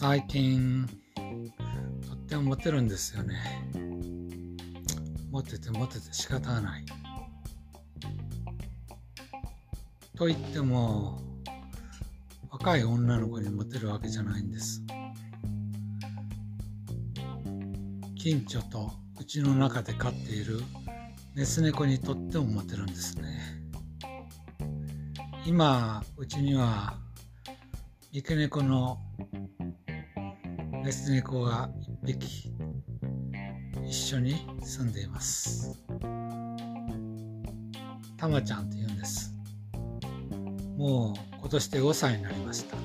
最近とってもモテるんですよね。モテてモテて仕方がない。と言っても若い女の子にモテるわけじゃないんです。近所とうちの中で飼っているメス猫にとってもモテるんですね。今うちには三毛猫のメス猫が一匹一緒に住んでいます。たまちゃんって言うんです。もう今年で5歳になりました。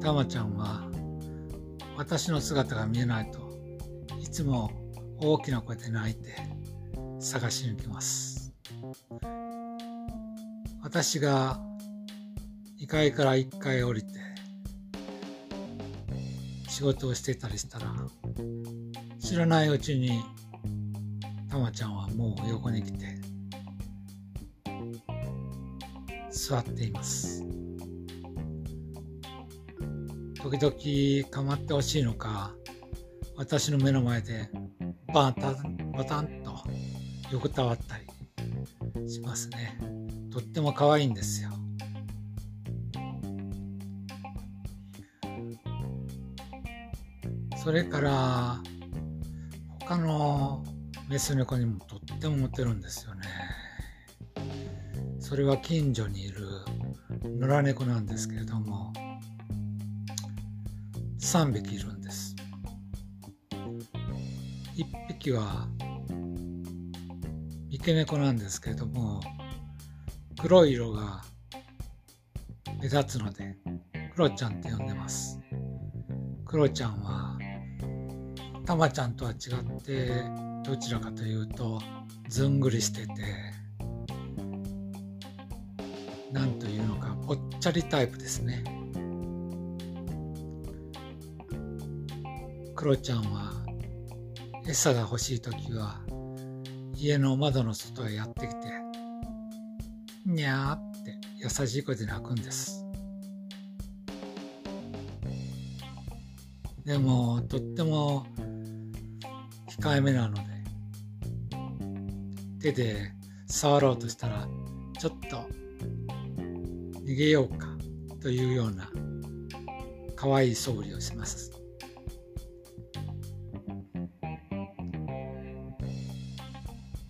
たまちゃんは私の姿が見えないといつも大きな声で泣いて探しに行きます。私が2階から1階降りて仕事をしてたりしたら知らないうちにたまちゃんはもう横に来て座っています。時々構ってほしいのか私の目の前でバタンバタンと横たわったりしますね。とっても可愛いんですよ。それから他のメス猫にもとってもモテるんですよね。それは近所にいる野良猫なんですけれども3匹いるんです。1匹は三毛猫なんですけれども黒い色が目立つのでクロちゃんって呼んでます。クロちゃんはたまちゃんとは違ってどちらかというとずんぐりしててなんというのかぽっちゃりタイプですね。クロちゃんは餌が欲しい時は家の窓の外へやってきてにゃーって優しい声で泣くんです。でもとっても控えめなので。手で触ろうとしたらちょっと逃げようかというような可愛い素振りをします。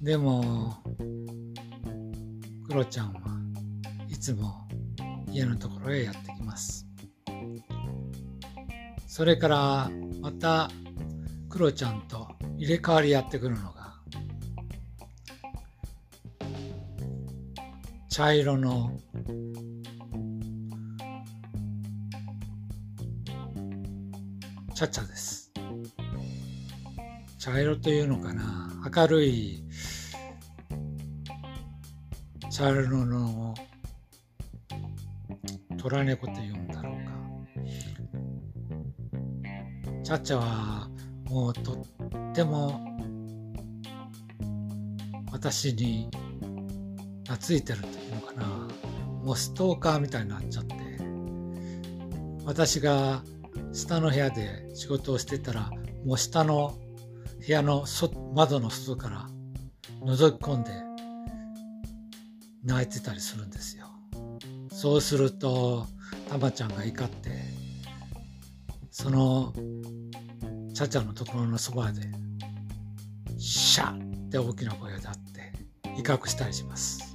でもクロちゃんはいつも家のところへやってきます。それからまたクロちゃんと入れ替わりやってくるのが。茶色の。チャチャです。茶色というのかな。明るい。茶色の。虎猫というんだろうか。チャチャはもうとっても私に懐いてるというのかな。もうストーカーみたいになっちゃって。私が下の部屋で仕事をしてたらもう下の部屋の窓の外から覗き込んで泣いてたりするんですよ。そうするとたまちゃんが怒ってそのチャチャのところのそばでシャッって大きな声を出って威嚇したりします。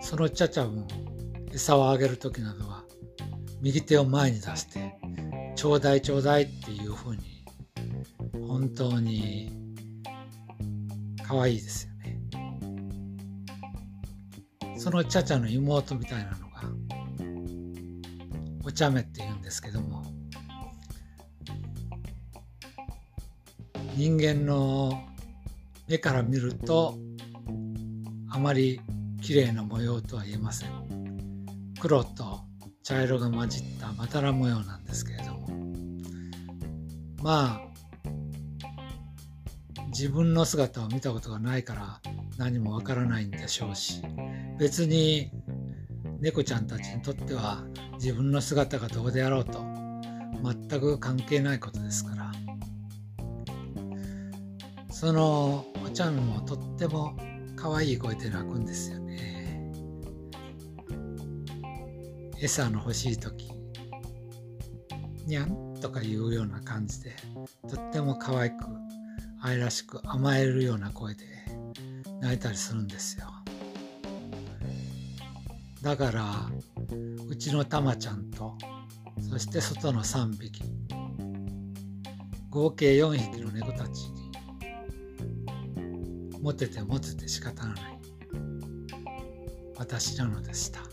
そのチャチャも餌をあげる時などは右手を前に出してちょうだいちょうだいっていうふうに本当に可愛いですよね。そのチャチャの妹みたいなの茶目って言うんですけども。人間の目から見るとあまり綺麗な模様とは言えません。黒と茶色が混じったまたら模様なんですけれども。まあ自分の姿を見たことがないから何もわからないんでしょうし別に猫ちゃんたちにとっては自分の姿がどうであろうと全く関係ないことですから。そのおちゃんもとっても可愛い声で鳴くんですよね。餌の欲しい時にゃんとかいうような感じでとっても可愛く愛らしく甘えるような声で泣いたりするんですよ。だからうちのたまちゃんとそして外の3匹合計4匹の猫たちにモテてモテて仕方がない私なのでした。